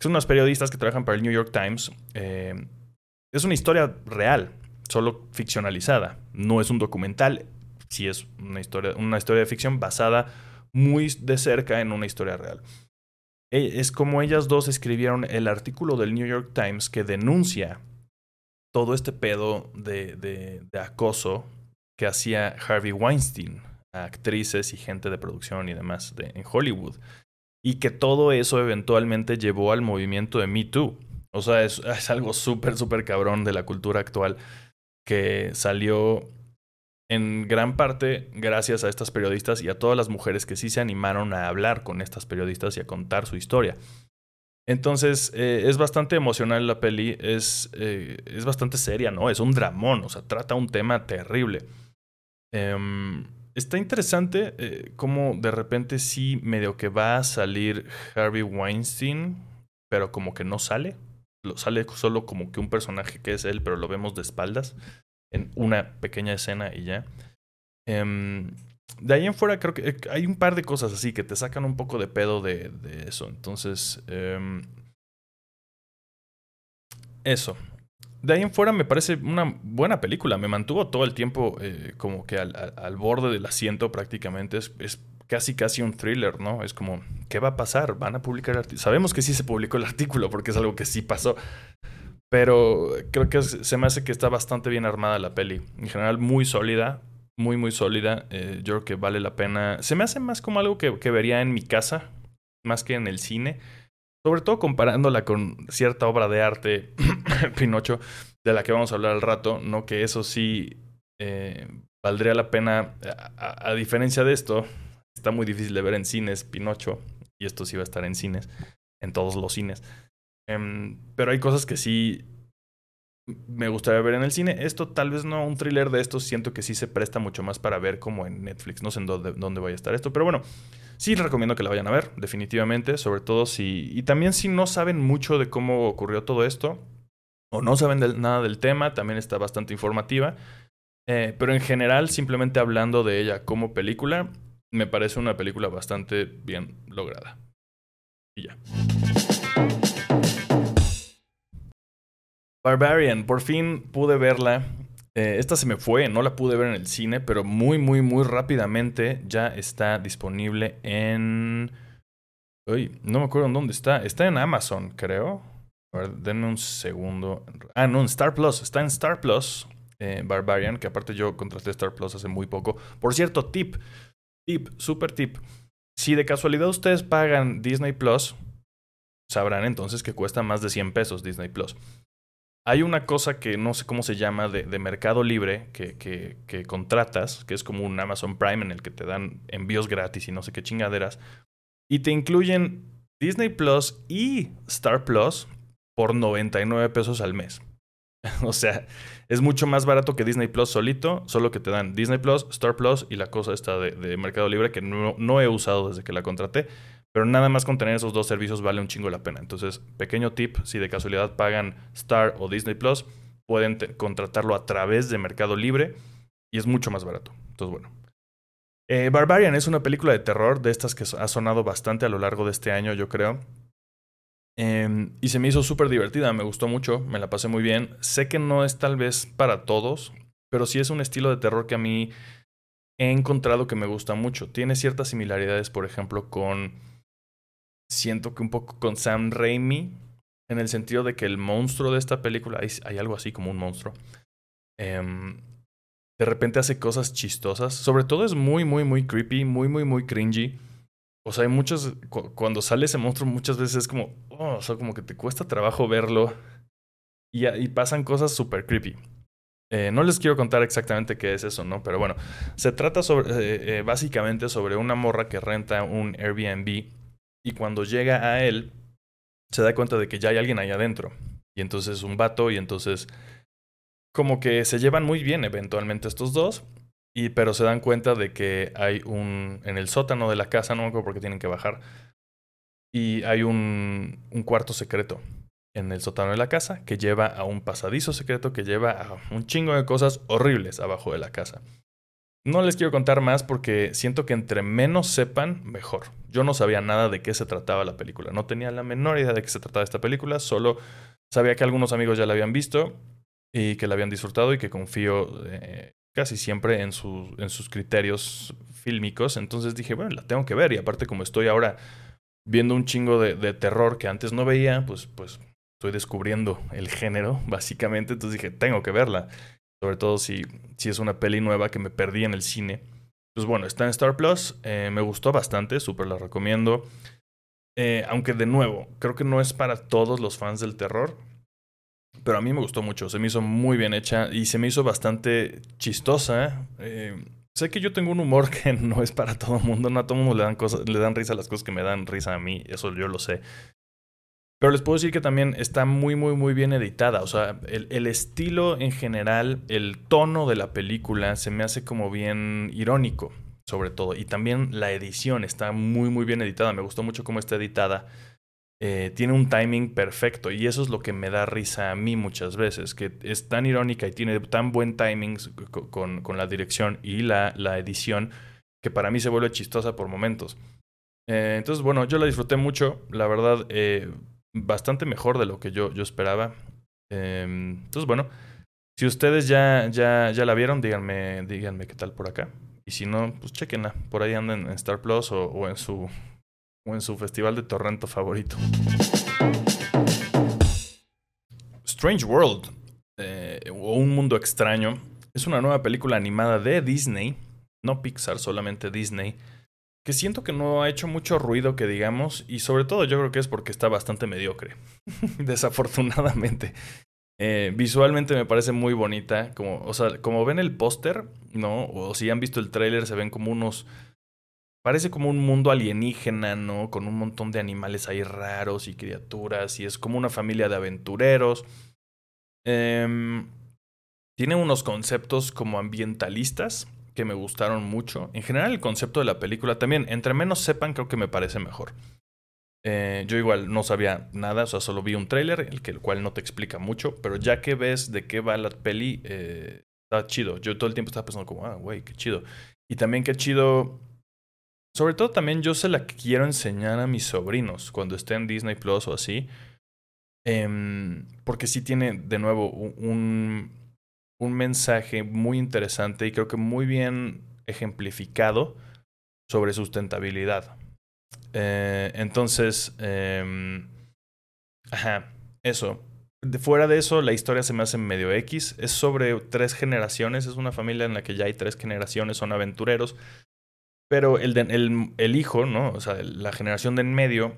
Son unas periodistas que trabajan para el New York Times. Em, es una historia real, solo ficcionalizada. No es un documental, sí es una historia, una historia de ficción basada muy de cerca en una historia real. E, es como ellas dos escribieron el artículo del New York Times que denuncia todo este pedo de, de, acoso que hacía Harvey Weinstein a actrices y gente de producción y demás de, en Hollywood. Y que todo eso eventualmente llevó al movimiento de Me Too. O sea, es, es algo súper, súper cabrón de la cultura actual que salió en gran parte gracias a estas periodistas y a todas las mujeres que sí se animaron a hablar con estas periodistas y a contar su historia. Entonces, eh, es bastante emocional la peli, es, eh, es bastante seria, ¿no? Es un dramón, o sea, trata un tema terrible. Em, está interesante eh, cómo de repente sí medio que va a salir Harvey Weinstein, pero como que no sale. Lo, sale solo como que un personaje que es él, pero lo vemos de espaldas en una pequeña escena y ya. Em, de ahí en fuera creo que eh, hay un par de cosas así que te sacan un poco de pedo de, eso. Entonces, em, eso. De ahí en fuera me parece una buena película. Me mantuvo todo el tiempo eh, como que al, al, borde del asiento prácticamente. Es, es, casi casi un thriller, ¿no? Es como, ¿qué va a pasar? ¿Van a publicar el artículo? Sabemos que sí se publicó el artículo porque es algo que sí pasó. Pero creo que se me hace que está bastante bien armada la peli. En general, muy sólida. Muy, muy sólida. Eh, yo creo que vale la pena. Se me hace más como algo que, que vería en mi casa, más que en el cine. Sobre todo comparándola con cierta obra de arte, Pinocho, de la que vamos a hablar al rato, ¿no? Que eso sí eh, valdría la pena. A, diferencia de esto, está muy difícil de ver en cines, Pinocho, y esto sí va a estar en cines, en todos los cines. Em, pero hay cosas que sí me gustaría ver en el cine. Esto tal vez no un thriller de estos, siento que sí se presta mucho más para ver como en Netflix. No sé en dónde, dónde vaya a estar esto, pero bueno, sí les recomiendo que la vayan a ver, definitivamente, sobre todo si... Y también si no saben mucho de cómo ocurrió todo esto, o no saben nada del tema, también está bastante informativa. Eh, pero en general, simplemente hablando de ella como película, me parece una película bastante bien lograda. Y ya. Barbarian, por fin pude verla. Eh, esta se me fue, no la pude ver en el cine, pero muy, muy, muy rápidamente ya está disponible en... Uy, no me acuerdo en dónde está. Está en Amazon, creo. A ver, denme un segundo. Ah, no, en Star Plus. Está en Star Plus, eh, Barbarian, que aparte yo contraté Star Plus hace muy poco. Por cierto, tip, tip, super tip. Si de casualidad ustedes pagan Disney Plus, sabrán entonces que cuesta más de 100 pesos Disney Plus. Hay una cosa que no sé cómo se llama de, Mercado Libre que, que, contratas, que es como un Amazon Prime en el que te dan envíos gratis y no sé qué chingaderas. Y te incluyen Disney Plus y Star Plus por 99 pesos al mes. o sea, es mucho más barato que Disney Plus solito, solo que te dan Disney Plus, Star Plus y la cosa está de, de Mercado Libre que no, no he usado desde que la contraté. Pero nada más con tener esos dos servicios vale un chingo la pena. Entonces, pequeño tip, si de casualidad pagan Star o Disney Plus, pueden contratarlo a través de Mercado Libre y es mucho más barato. Entonces, bueno. Eh, Barbarian es una película de terror de estas que ha sonado bastante a lo largo de este año, yo creo. Em, y se me hizo súper divertida, me gustó mucho, me la pasé muy bien. Sé que no es tal vez para todos, pero sí es un estilo de terror que a mí he encontrado que me gusta mucho. Tiene ciertas similaridades, por ejemplo, con... Siento que un poco con Sam Raimi, en el sentido de que el monstruo de esta película, hay, algo así como un monstruo, em, de repente hace cosas chistosas. Sobre todo es muy, muy, muy creepy, muy, muy, muy cringy. O sea, hay muchos, cuando sale ese monstruo muchas veces es como, oh, o sea, como que te cuesta trabajo verlo y, y pasan cosas súper creepy. Eh, no les quiero contar exactamente qué es eso, ¿no? Pero bueno, se trata sobre, eh, eh, básicamente sobre una morra que renta un Airbnb y cuando llega a él se da cuenta de que ya hay alguien ahí adentro. Y entonces un vato y entonces como que se llevan muy bien eventualmente estos dos. Y pero se dan cuenta de que hay un en el sótano de la casa, no me acuerdo por qué tienen que bajar. Y hay un, un cuarto secreto en el sótano de la casa que lleva a un pasadizo secreto que lleva a un chingo de cosas horribles abajo de la casa. No les quiero contar más porque siento que entre menos sepan, mejor. Yo no sabía nada de qué se trataba la película. No tenía la menor idea de qué se trataba esta película. Solo sabía que algunos amigos ya la habían visto y que la habían disfrutado y que confío eh, casi siempre en, en sus criterios fílmicos. Entonces dije, bueno, la tengo que ver. Y aparte como estoy ahora viendo un chingo de, de terror que antes no veía, pues, pues estoy descubriendo el género, básicamente. Entonces dije, tengo que verla sobre todo si, si es una peli nueva que me perdí en el cine. Pues bueno, está en Star Plus, eh, me gustó bastante, súper la recomiendo. Eh, aunque de nuevo, creo que no es para todos los fans del terror, pero a mí me gustó mucho, se me hizo muy bien hecha y se me hizo bastante chistosa. Eh, sé que yo tengo un humor que no es para todo el mundo, no a todo el mundo le dan, cosas, le dan risa las cosas que me dan risa a mí, eso yo lo sé. Pero les puedo decir que también está muy, muy, muy bien editada. O sea, el, estilo en general, el tono de la película se me hace como bien irónico, sobre todo. Y también la edición está muy, muy bien editada. Me gustó mucho cómo está editada. Eh, tiene un timing perfecto y eso es lo que me da risa a mí muchas veces, que es tan irónica y tiene tan buen timing con, con la dirección y la, la, edición que para mí se vuelve chistosa por momentos. Eh, entonces, bueno, yo la disfruté mucho, la verdad, eh, bastante mejor de lo que yo, yo esperaba. Em, entonces, bueno, si ustedes ya, ya, ya la vieron, díganme, díganme qué tal por acá. Y si no, pues chequenla. Por ahí andan en Star Plus o, o en su o en su festival de torrento favorito. Strange World eh, o Un Mundo Extraño es una nueva película animada de Disney, no Pixar, solamente Disney, que siento que no ha hecho mucho ruido que digamos y sobre todo yo creo que es porque está bastante mediocre, desafortunadamente. Eh, visualmente me parece muy bonita, como, o sea, como ven el póster, ¿no? O si han visto el tráiler se ven como unos... Parece como un mundo alienígena, ¿no? Con un montón de animales ahí raros y criaturas y es como una familia de aventureros. Eh, tiene unos conceptos como ambientalistas que me gustaron mucho. En general el concepto de la película también, entre menos sepan, creo que me parece mejor. Eh, yo igual no sabía nada, o sea, solo vi un tráiler, el, el cual no te explica mucho, pero ya que ves de qué va la peli, eh, está chido. Yo todo el tiempo estaba pensando como, ah, güey, qué chido. Y también qué chido... Sobre todo también yo se la quiero enseñar a mis sobrinos cuando esté en Disney Plus o así. Em, porque sí tiene, de nuevo, un un mensaje muy interesante y creo que muy bien ejemplificado sobre sustentabilidad. Eh, entonces, eh, ajá, eso. Fuera de eso, la historia se me hace medio X. Es sobre tres generaciones. Es una familia en la que ya hay tres generaciones, son aventureros. Pero el, el, el hijo, ¿no? O sea, la generación de en medio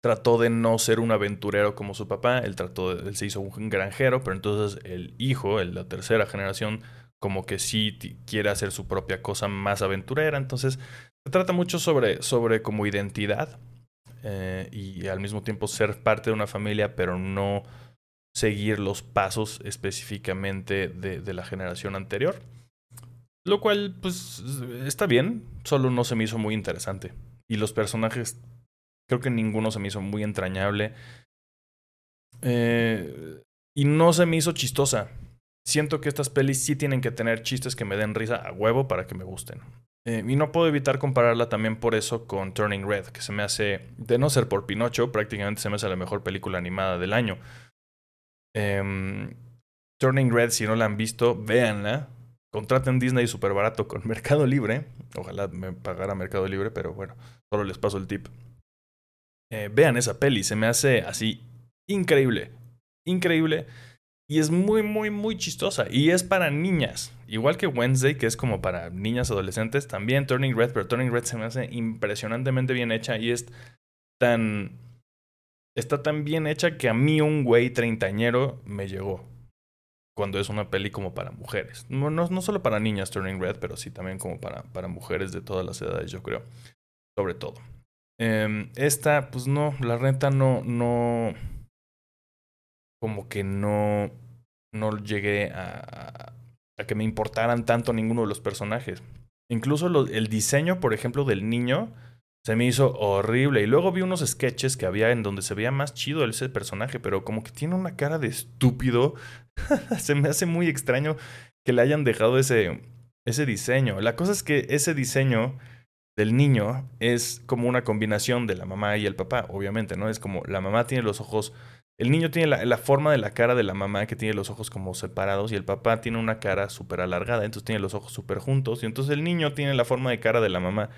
trató de no ser un aventurero como su papá, él trató de, él se hizo un granjero, pero entonces el hijo, la tercera generación, como que sí quiere hacer su propia cosa más aventurera, entonces se trata mucho sobre, sobre como identidad eh, y al mismo tiempo ser parte de una familia, pero no seguir los pasos específicamente de, de la generación anterior. Lo cual, pues, está bien, solo no se me hizo muy interesante. Y los personajes Creo que ninguno se me hizo muy entrañable. Eh, y no se me hizo chistosa. Siento que estas pelis sí tienen que tener chistes que me den risa a huevo para que me gusten. Eh, y no puedo evitar compararla también por eso con Turning Red, que se me hace, de no ser por Pinocho, prácticamente se me hace la mejor película animada del año. Em, Turning Red, si no la han visto, véanla. Contraten Disney súper barato con Mercado Libre. Ojalá me pagara Mercado Libre, pero bueno, solo les paso el tip. Eh, vean esa peli, se me hace así increíble. Increíble. Y es muy, muy, muy chistosa. Y es para niñas. Igual que Wednesday, que es como para niñas adolescentes. También Turning Red, pero Turning Red se me hace impresionantemente bien hecha. Y es tan. Está tan bien hecha que a mí un güey treintañero me llegó. Cuando es una peli como para mujeres. No, no, solo para niñas Turning Red, pero sí también como para, para mujeres de todas las edades, yo creo. Sobre todo. Em, esta, pues no, la renta no, no como que no, no llegué a, a que me importaran tanto ninguno de los personajes. Incluso el diseño, por ejemplo, del niño se me hizo horrible. Y luego vi unos sketches que había en donde se veía más chido ese personaje, pero como que tiene una cara de estúpido. se me hace muy extraño que le hayan dejado ese, ese diseño. La cosa es que ese diseño del niño es como una combinación de la mamá y el papá, obviamente, ¿no? Es como la mamá tiene los ojos el niño tiene la, forma de la cara de la mamá que tiene los ojos como separados y el papá tiene una cara súper alargada, entonces tiene los ojos súper juntos y entonces el niño tiene la forma de cara de la mamá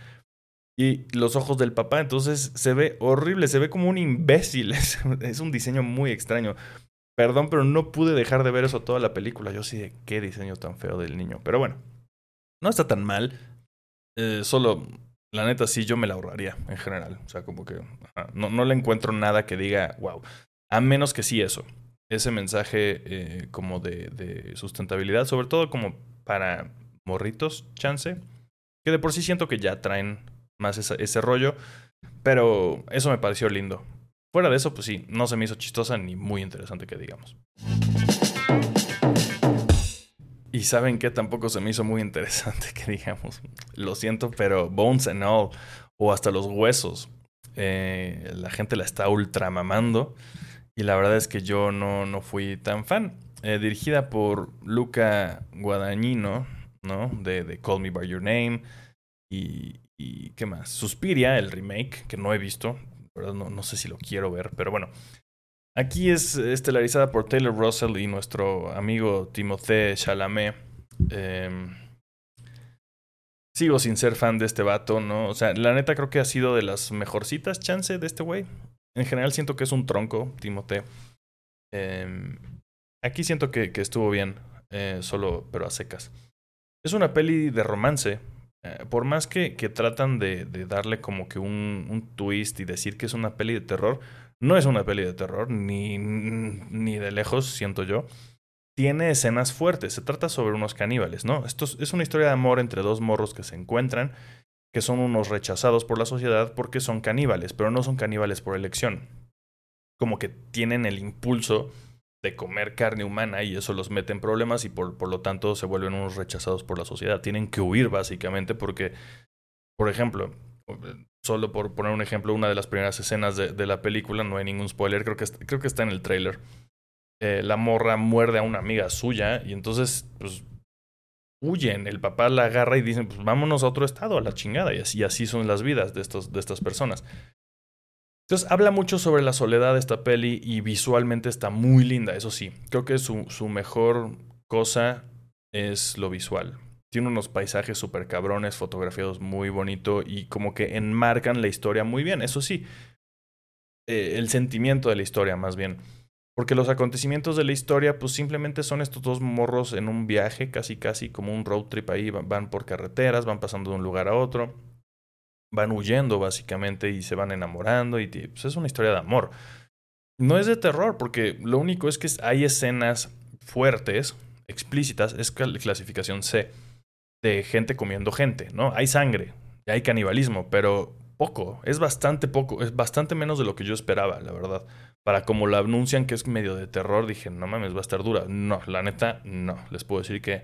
y los ojos del papá, entonces se ve horrible, se ve como un imbécil, es, un diseño muy extraño. Perdón, pero no pude dejar de ver eso toda la película. Yo sí de qué diseño tan feo del niño. Pero bueno, no está tan mal. Eh, solo, la neta, sí, yo me la ahorraría en general. O sea, como que no, no le encuentro nada que diga, wow, a menos que sí eso, ese mensaje eh, como de, de, sustentabilidad, sobre todo como para morritos, chance, que de por sí siento que ya traen más ese rollo, pero eso me pareció lindo. Fuera de eso, pues sí, no se me hizo chistosa ni muy interesante que digamos. Y saben que tampoco se me hizo muy interesante que digamos. Lo siento, pero Bones and All, o hasta los huesos, eh, la gente la está ultramamando. Y la verdad es que yo no, no fui tan fan. Eh, dirigida por Luca Guadagnino, ¿no? De, Call Me By Your Name. Y, y, ¿qué más? Suspiria, el remake, que no he visto. verdad no, no sé si lo quiero ver, pero bueno. Aquí es estelarizada por Taylor Russell y nuestro amigo Timothée Chalamet. Em, sigo sin ser fan de este vato, ¿no? O sea, la neta creo que ha sido de las mejorcitas chance de este güey. En general siento que es un tronco, Timote. Em, aquí siento que, estuvo bien, eh, solo, pero a secas. Es una peli de romance. Eh, por más que, que tratan de, darle como que un, twist y decir que es una peli de terror, no es una peli de terror, ni, ni de lejos, siento yo. Tiene escenas fuertes. Se trata sobre unos caníbales, ¿no? Esto es una historia de amor entre dos morros que se encuentran que son unos rechazados por la sociedad porque son caníbales, pero no son caníbales por elección. Como que tienen el impulso de comer carne humana y eso los mete en problemas y por, por lo tanto se vuelven unos rechazados por la sociedad. Tienen que huir básicamente porque, por ejemplo, solo por poner un ejemplo, una de las primeras escenas de, la película, no hay ningún spoiler, creo que, creo que está en el trailer. Eh, la morra muerde a una amiga suya y entonces pues, huyen. El papá la agarra y dicen, pues vámonos a otro estado, a la chingada. Y así, así son las vidas de, estos, de estas personas. Entonces habla mucho sobre la soledad de esta peli y visualmente está muy linda, eso sí. Creo que su, su mejor cosa es lo visual. Tiene unos paisajes súper cabrones, fotografiados muy bonito y como que enmarcan la historia muy bien, eso sí. Eh, el sentimiento de la historia más bien. Porque los acontecimientos de la historia, pues simplemente son estos dos morros en un viaje, casi casi como un road trip ahí, van por carreteras, van pasando de un lugar a otro, van huyendo básicamente y se van enamorando y pues es una historia de amor. No es de terror, porque lo único es que hay escenas fuertes, explícitas, es clasificación C, de gente comiendo gente, ¿no? Hay sangre, hay canibalismo, pero poco, es bastante poco, es bastante menos de lo que yo esperaba, la verdad para como la anuncian que es medio de terror, dije, no mames, va a estar dura. No, la neta, no. Les puedo decir que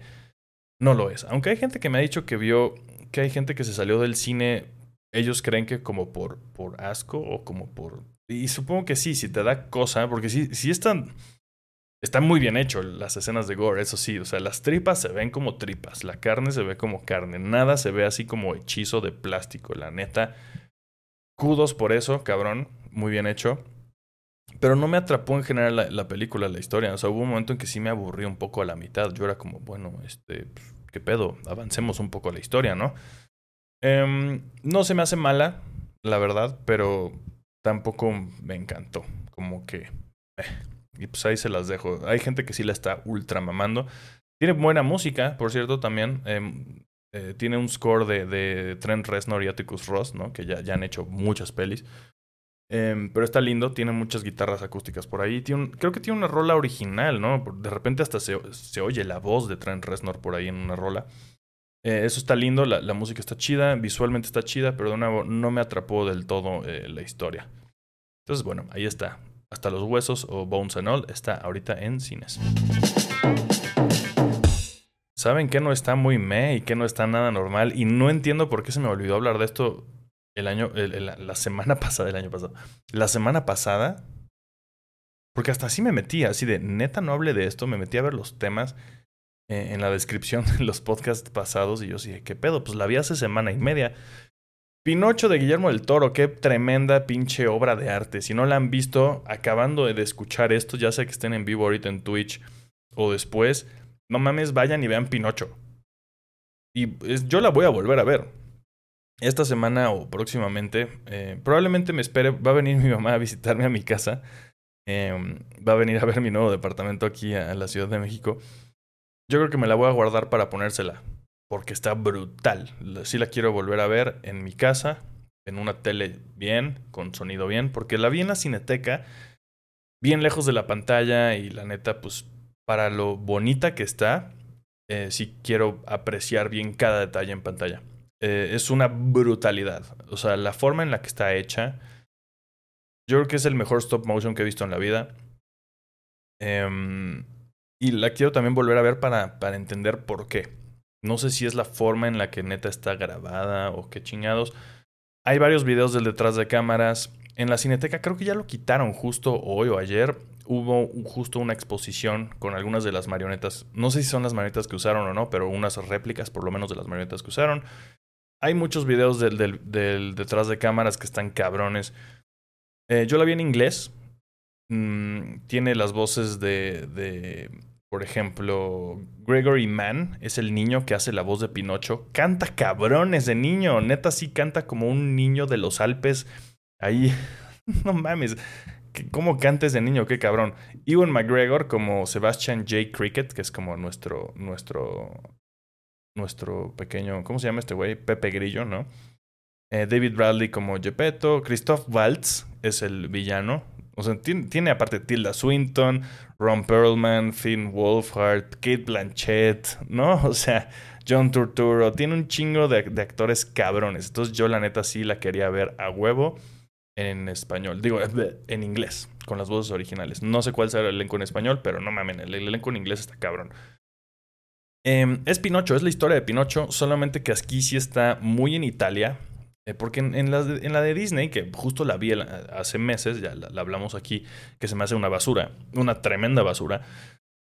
no lo es. Aunque hay gente que me ha dicho que vio, que hay gente que se salió del cine, ellos creen que como por, por asco o como por... Y supongo que sí, si te da cosa, porque sí, sí están... Está muy bien hecho las escenas de gore, eso sí. O sea, las tripas se ven como tripas, la carne se ve como carne, nada se ve así como hechizo de plástico, la neta. Kudos por eso, cabrón, muy bien hecho. Pero no me atrapó en general la, película, la historia. O sea, hubo un momento en que sí me aburrí un poco a la mitad. Yo era como, bueno, este, pues, ¿qué pedo? Avancemos un poco la historia, ¿no? Em, no se me hace mala, la verdad, pero tampoco me encantó. Como que... Eh, y pues ahí se las dejo. Hay gente que sí la está ultra mamando. Tiene buena música, por cierto, también. Em, eh, tiene un score de, de, Trent Reznor y Atticus Ross, ¿no? Que ya, ya han hecho muchas pelis. Em, pero está lindo, tiene muchas guitarras acústicas por ahí. Creo que tiene una rola original, ¿no? De repente hasta se, se oye la voz de Trent Reznor por ahí en una rola. Eh, eso está lindo, la, la, música está chida, visualmente está chida, pero de nuevo no me atrapó del todo eh, la historia. Entonces, bueno, ahí está. Hasta los huesos o Bones and All está ahorita en cines. ¿Saben que no está muy me y que no está nada normal? Y no entiendo por qué se me olvidó hablar de esto el año, la semana pasada, el año pasado. La semana pasada, porque hasta así me metí, así de neta no hable de esto, me metí a ver los temas eh, en la descripción de los podcasts pasados y yo dije, ¿qué pedo? Pues la vi hace semana y media. Pinocho de Guillermo del Toro, qué tremenda pinche obra de arte. Si no la han visto, acabando de escuchar esto, ya sea que estén en vivo ahorita en Twitch o después, no mames, vayan y vean Pinocho. Y yo la voy a volver a ver esta semana o próximamente, eh, probablemente me espere, va a venir mi mamá a visitarme a mi casa, em, va a venir a ver mi nuevo departamento aquí a, la Ciudad de México. Yo creo que me la voy a guardar para ponérsela, porque está brutal. Sí la quiero volver a ver en mi casa, en una tele bien, con sonido bien, porque la vi en la cineteca, bien lejos de la pantalla y la neta, pues para lo bonita que está, eh, sí quiero apreciar bien cada detalle en pantalla. Eh, es una brutalidad. O sea, la forma en la que está hecha, yo creo que es el mejor stop motion que he visto en la vida. Em, y la quiero también volver a ver para, para entender por qué. No sé si es la forma en la que neta está grabada o qué chingados. Hay varios videos del detrás de cámaras. En la cineteca creo que ya lo quitaron justo hoy o ayer. Hubo justo una exposición con algunas de las marionetas. No sé si son las marionetas que usaron o no, pero unas réplicas por lo menos de las marionetas que usaron. Hay muchos videos del, detrás de cámaras que están cabrones. Eh, yo la vi en inglés. Mm, tiene las voces de, por ejemplo, Gregory Mann es el niño que hace la voz de Pinocho. Canta cabrones de niño. Neta sí canta como un niño de los Alpes. Ahí, no mames. ¿Cómo canta ese niño? Qué cabrón. Ewan McGregor como Sebastian J. Cricket, que es como nuestro, nuestro nuestro pequeño, ¿cómo se llama este güey? Pepe Grillo, ¿no? Eh, David Bradley como Gepetto, Christoph Waltz es el villano. O sea, tiene, aparte Tilda Swinton, Ron Perlman, Finn Wolfhard, Kate Blanchett, ¿no? O sea, John Turturro. Tiene un chingo de, de, actores cabrones. Entonces yo la neta sí la quería ver a huevo en español. Digo, en inglés, con las voces originales. No sé cuál será el elenco en español, pero no mamen, el elenco en inglés está cabrón. Em, es Pinocho, es la historia de Pinocho, solamente que aquí sí está muy en Italia. Eh, porque en, la de, Disney, que justo la vi hace meses, ya la, hablamos aquí, que se me hace una basura, una tremenda basura.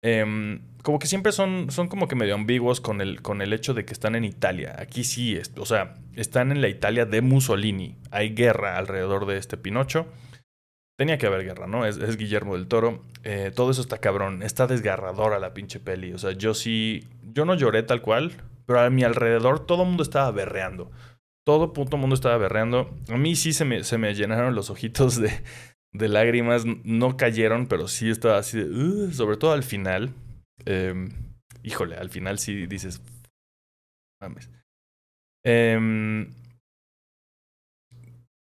Em, como que siempre son, son como que medio ambiguos con el, con el hecho de que están en Italia. Aquí sí, o sea, están en la Italia de Mussolini. Hay guerra alrededor de este Pinocho. Tenía que haber guerra, ¿no? Es, es Guillermo del Toro. Eh, todo eso está cabrón. Está desgarradora la pinche peli. O sea, yo sí. Yo no lloré tal cual, pero a mi alrededor todo el mundo estaba berreando. Todo puto mundo estaba berreando. A mí sí se me, se me llenaron los ojitos de, de lágrimas. No cayeron, pero sí estaba así de. sobre todo al final. Em, híjole, al final sí dices. Mames. Eh,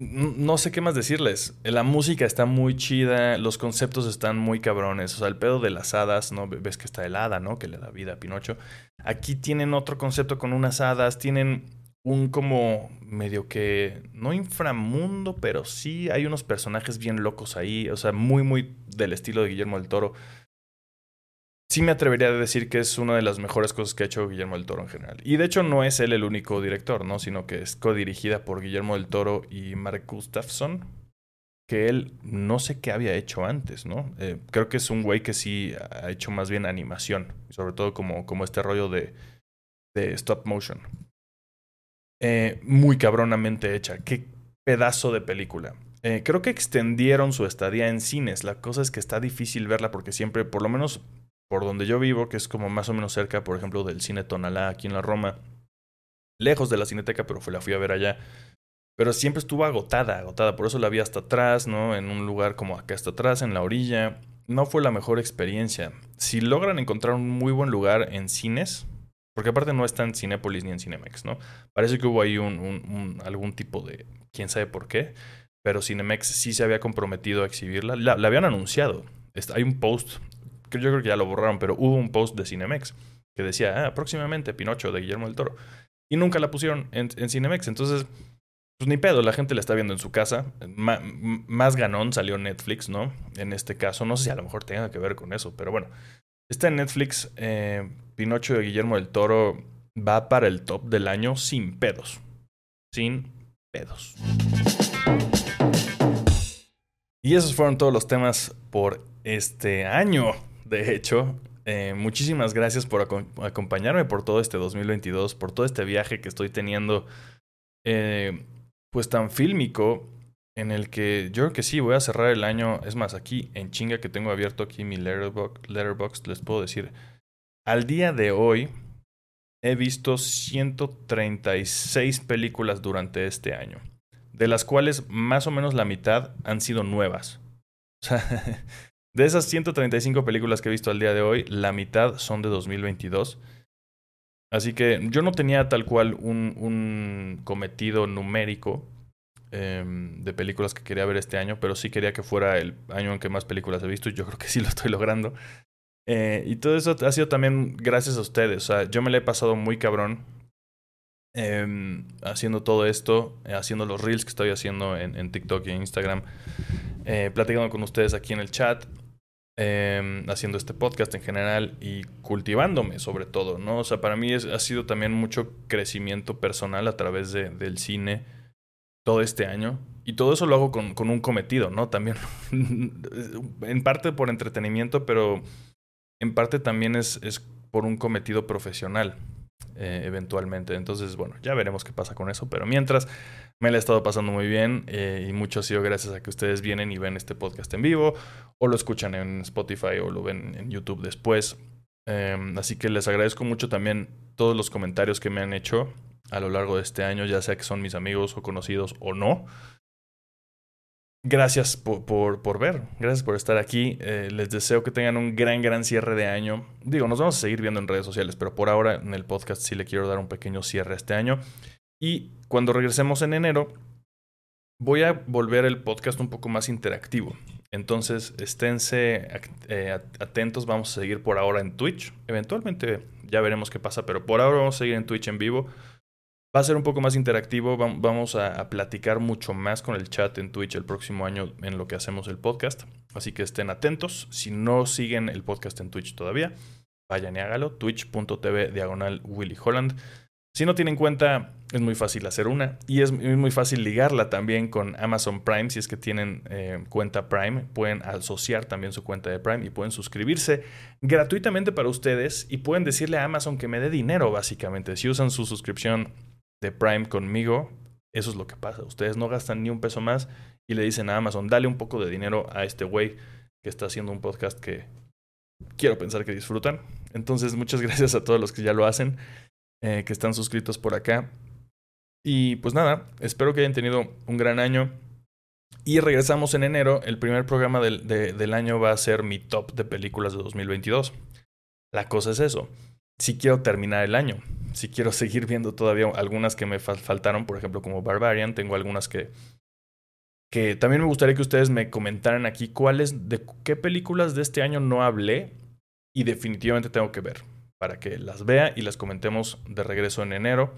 no sé qué más decirles. La música está muy chida, los conceptos están muy cabrones. O sea, el pedo de las hadas, ¿no? Ves que está el hada, ¿no? Que le da vida a Pinocho. Aquí tienen otro concepto con unas hadas, tienen un como medio que, no inframundo, pero sí hay unos personajes bien locos ahí. O sea, muy, muy del estilo de Guillermo del Toro sí me atrevería a decir que es una de las mejores cosas que ha hecho Guillermo del Toro en general. Y de hecho no es él el único director, ¿no? Sino que es codirigida por Guillermo del Toro y Mark Gustafsson, que él no sé qué había hecho antes, ¿no? Eh, creo que es un güey que sí ha hecho más bien animación, sobre todo como, como este rollo de, de stop motion. Eh, muy cabronamente hecha. Qué pedazo de película. Eh, creo que extendieron su estadía en cines. La cosa es que está difícil verla porque siempre, por lo menos por donde yo vivo, que es como más o menos cerca, por ejemplo, del cine Tonalá aquí en la Roma, lejos de la cineteca, pero la fui a ver allá. Pero siempre estuvo agotada, agotada. Por eso la vi hasta atrás, ¿no? En un lugar como acá hasta atrás, en la orilla. No fue la mejor experiencia. Si logran encontrar un muy buen lugar en cines, porque aparte no está en Cinépolis ni en Cinemex, ¿no? Parece que hubo ahí un, algún tipo de. quién sabe por qué. Pero Cinemex sí se había comprometido a exhibirla. La, habían anunciado. Hay un post, que yo creo que ya lo borraron, pero hubo un post de Cinemex que decía, ah, próximamente Pinocho de Guillermo del Toro. Y nunca la pusieron en, en Cinemex. Entonces, pues ni pedo, la gente la está viendo en su casa. más ganón salió Netflix, ¿no? En este caso, no sé si a lo mejor tenga que ver con eso, pero bueno. Está en Netflix, eh, Pinocho de Guillermo del Toro va para el top del año sin pedos. Sin pedos. Y esos fueron todos los temas por este año. De hecho, eh, muchísimas gracias por acompañarme por todo este 2022, por todo este viaje que estoy teniendo, eh, pues tan fílmico, en el que yo creo que sí, voy a cerrar el año. Es más, aquí en chinga que tengo abierto aquí mi letterbox, letterbox les puedo decir, al día de hoy he visto 136 películas durante este año de las cuales más o menos la mitad han sido nuevas. O sea, de esas 135 películas que he visto al día de hoy, la mitad son de 2022. Así que yo no tenía tal cual un, cometido numérico em, de películas que quería ver este año, pero sí quería que fuera el año en que más películas he visto y yo creo que sí lo estoy logrando. Eh, y todo eso ha sido también gracias a ustedes. O sea, yo me lo he pasado muy cabrón Em, haciendo todo esto, eh, haciendo los reels que estoy haciendo en, TikTok y en Instagram, eh, platicando con ustedes aquí en el chat, em, haciendo este podcast en general y cultivándome sobre todo, ¿no? O sea, para mí ha sido también mucho crecimiento personal a través de, del cine todo este año. Y todo eso lo hago con, con un cometido, ¿no? También, en parte por entretenimiento, pero en parte también es, es por un cometido profesional. Eh, eventualmente. Entonces, bueno, ya veremos qué pasa con eso. Pero mientras, me la he estado pasando muy bien eh, y mucho ha sido gracias a que ustedes vienen y ven este podcast en vivo o lo escuchan en Spotify o lo ven en YouTube después. Em, así que les agradezco mucho también todos los comentarios que me han hecho a lo largo de este año, ya sea que son mis amigos o conocidos o no. Gracias por, por, ver, gracias por estar aquí. Eh, les deseo que tengan un gran, gran cierre de año. Digo, nos vamos a seguir viendo en redes sociales, pero por ahora en el podcast sí le quiero dar un pequeño cierre este año. Y cuando regresemos en enero, voy a volver el podcast un poco más interactivo. Entonces, esténse eh, atentos, vamos a seguir por ahora en Twitch. Eventualmente ya veremos qué pasa, pero por ahora vamos a seguir en Twitch en vivo. Va a ser un poco más interactivo, vamos a, platicar mucho más con el chat en Twitch el próximo año en lo que hacemos el podcast. Así que estén atentos. Si no siguen el podcast en Twitch todavía, vayan y hágalo. Twitch.tv diagonal Willy Holland. Si no tienen cuenta, es muy fácil hacer una y es muy fácil ligarla también con Amazon Prime. Si es que tienen eh, cuenta Prime, pueden asociar también su cuenta de Prime y pueden suscribirse gratuitamente para ustedes y pueden decirle a Amazon que me dé dinero, básicamente. Si usan su suscripción de Prime conmigo, eso es lo que pasa. Ustedes no gastan ni un peso más y le dicen a Amazon, dale un poco de dinero a este güey que está haciendo un podcast que quiero pensar que disfrutan. Entonces, muchas gracias a todos los que ya lo hacen, eh, que están suscritos por acá. Y pues nada, espero que hayan tenido un gran año. Y regresamos en enero. El primer programa del, del año va a ser mi top de películas de 2022. La cosa es eso. Si quiero terminar el año, si quiero seguir viendo todavía algunas que me faltaron, por ejemplo, como Barbarian, tengo algunas que que también me gustaría que ustedes me comentaran aquí cuáles de qué películas de este año no hablé y definitivamente tengo que ver para que las vea y las comentemos de regreso en enero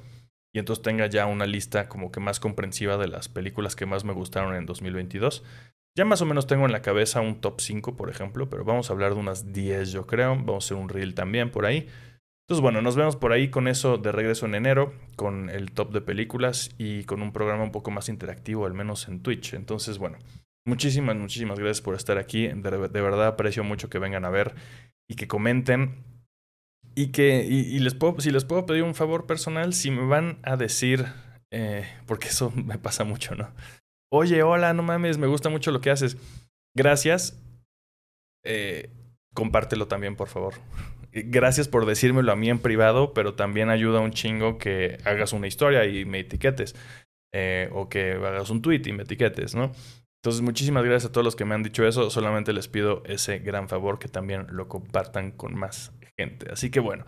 y entonces tenga ya una lista como que más comprensiva de las películas que más me gustaron en 2022. Ya más o menos tengo en la cabeza un top 5, por ejemplo, pero vamos a hablar de unas 10 yo creo. Vamos a hacer un reel también por ahí. Entonces, bueno, nos vemos por ahí con eso de regreso en enero, con el top de películas y con un programa un poco más interactivo, al menos en Twitch. Entonces, bueno, muchísimas, muchísimas gracias por estar aquí. De, verdad aprecio mucho que vengan a ver y que comenten. Y que, y, les puedo, si les puedo pedir un favor personal, si me van a decir, eh, porque eso me pasa mucho, ¿no? oye, hola, no mames, me gusta mucho lo que haces. Gracias. Eh, compártelo también, por favor. Gracias por decírmelo a mí en privado, pero también ayuda un chingo que hagas una historia y me etiquetes. Eh, o que hagas un tweet y me etiquetes, ¿no? Entonces, muchísimas gracias a todos los que me han dicho eso. Solamente les pido ese gran favor que también lo compartan con más gente. Así que bueno,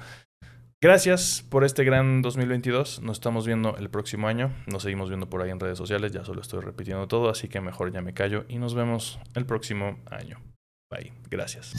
gracias por este gran 2022. Nos estamos viendo el próximo año. Nos seguimos viendo por ahí en redes sociales. Ya solo estoy repitiendo todo, así que mejor ya me callo y nos vemos el próximo año. Bye. Gracias.